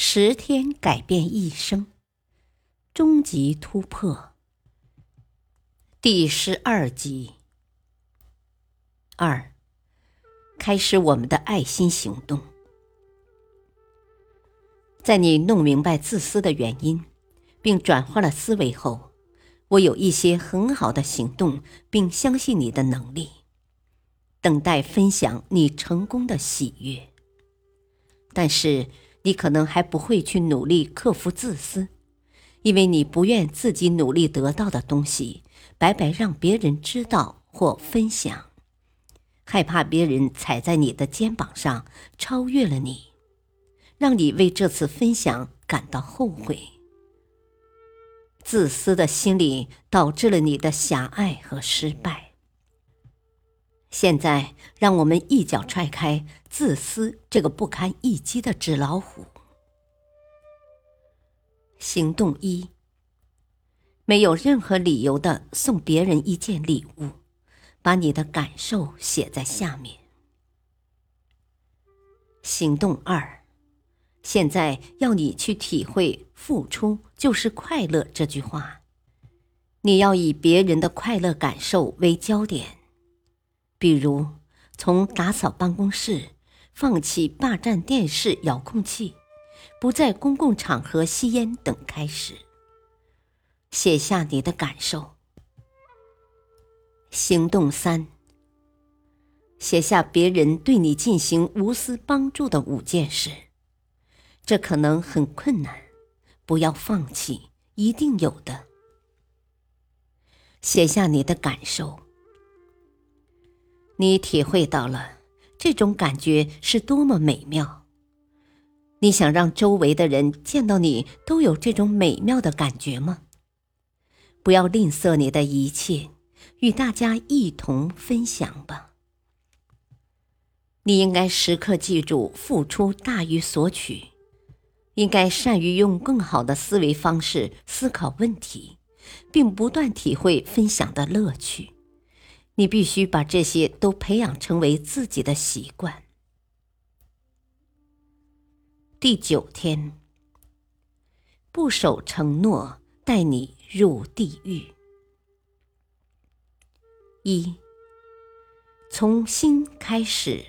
十天改变一生，终极突破。第十二集。二，开始我们的爱心行动。在你弄明白自私的原因，并转化了思维后，我有一些很好的行动，并相信你的能力，等待分享你成功的喜悦。但是。你可能还不会去努力克服自私，因为你不愿自己努力得到的东西白白让别人知道或分享，害怕别人踩在你的肩膀上超越了你，让你为这次分享感到后悔。自私的心理导致了你的狭隘和失败。现在，让我们一脚踹开自私这个不堪一击的纸老虎。行动一：没有任何理由的送别人一件礼物，把你的感受写在下面。行动二：现在要你去体会“付出就是快乐”这句话，你要以别人的快乐感受为焦点。比如，从打扫办公室、放弃霸占电视遥控器、不在公共场合吸烟等开始，写下你的感受。行动三：写下别人对你进行无私帮助的五件事。这可能很困难，不要放弃，一定有的。写下你的感受。你体会到了这种感觉是多么美妙。你想让周围的人见到你都有这种美妙的感觉吗？不要吝啬你的一切，与大家一同分享吧。你应该时刻记住付出大于索取，应该善于用更好的思维方式思考问题，并不断体会分享的乐趣。你必须把这些都培养成为自己的习惯。第九天，不守承诺带你入地狱。一，从新开始，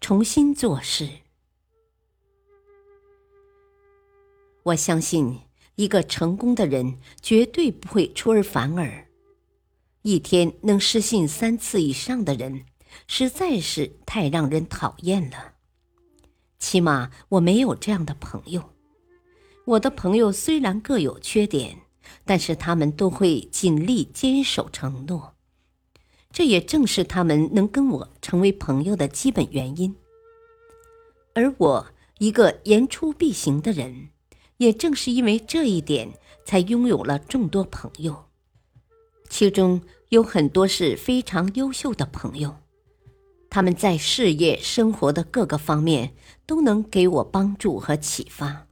重新做事。我相信，一个成功的人绝对不会出尔反尔。一天能失信三次以上的人，实在是太让人讨厌了。起码我没有这样的朋友。我的朋友虽然各有缺点，但是他们都会尽力坚守承诺。这也正是他们能跟我成为朋友的基本原因。而我一个言出必行的人，也正是因为这一点，才拥有了众多朋友，其中。有很多是非常优秀的朋友，他们在事业、生活的各个方面都能给我帮助和启发。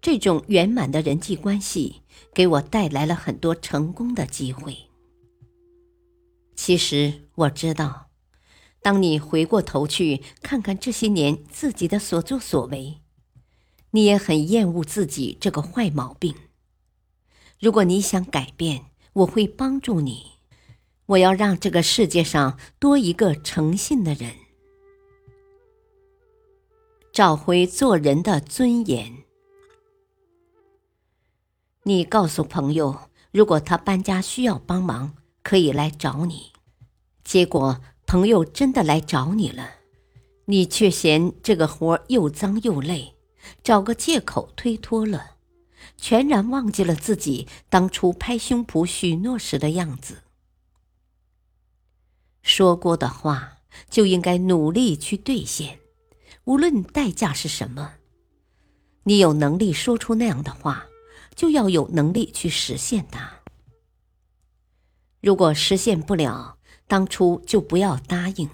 这种圆满的人际关系给我带来了很多成功的机会。其实我知道，当你回过头去看看这些年自己的所作所为，你也很厌恶自己这个坏毛病。如果你想改变，我会帮助你，我要让这个世界上多一个诚信的人，找回做人的尊严。你告诉朋友，如果他搬家需要帮忙，可以来找你。结果朋友真的来找你了，你却嫌这个活又脏又累，找个借口推脱了。全然忘记了自己当初拍胸脯许诺时的样子。说过的话就应该努力去兑现，无论代价是什么。你有能力说出那样的话，就要有能力去实现它。如果实现不了，当初就不要答应。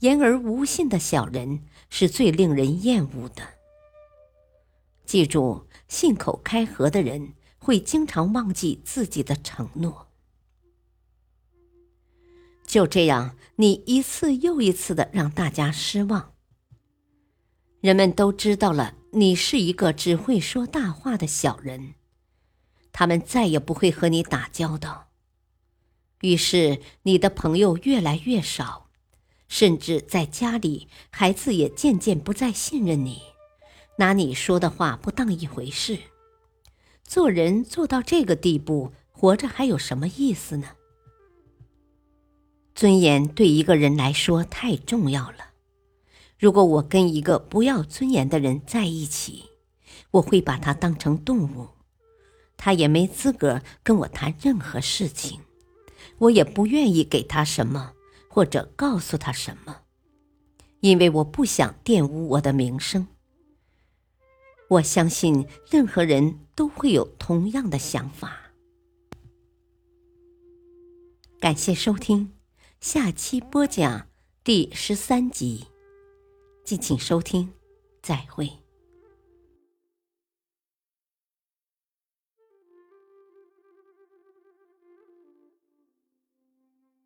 言而无信的小人是最令人厌恶的。记住，信口开河的人会经常忘记自己的承诺。就这样，你一次又一次的让大家失望。人们都知道了，你是一个只会说大话的小人，他们再也不会和你打交道。于是，你的朋友越来越少，甚至在家里，孩子也渐渐不再信任你，拿你说的话不当一回事。做人做到这个地步，活着还有什么意思呢？尊严对一个人来说太重要了。如果我跟一个不要尊严的人在一起，我会把他当成动物，他也没资格跟我谈任何事情，我也不愿意给他什么或者告诉他什么，因为我不想玷污我的名声。我相信任何人都会有同样的想法。感谢收听。下期播讲第十三集，敬请收听，再会。